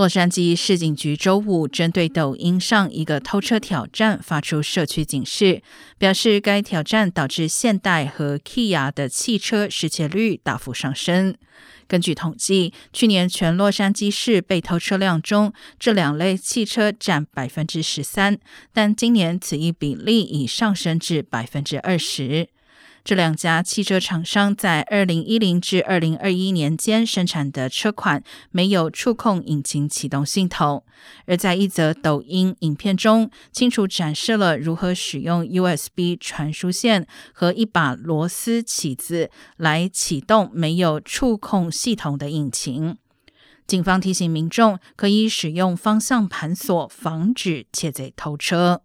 洛杉矶市警局周五针对抖音上一个偷车挑战发出社区警示，表示该挑战导致现代和 Kia 的汽车失窃率大幅上升。根据统计，去年全洛杉矶市被偷车辆中，这两类汽车占百分之十三，但今年此一比例已上升至百分之二十。这两家汽车厂商在二零一零至二零二一年间生产的车款没有触控引擎启动系统，而在一则抖音影片中，清楚展示了如何使用 USB 传输线和一把螺丝起子来启动没有触控系统的引擎。警方提醒民众可以使用方向盘锁，防止窃贼偷车。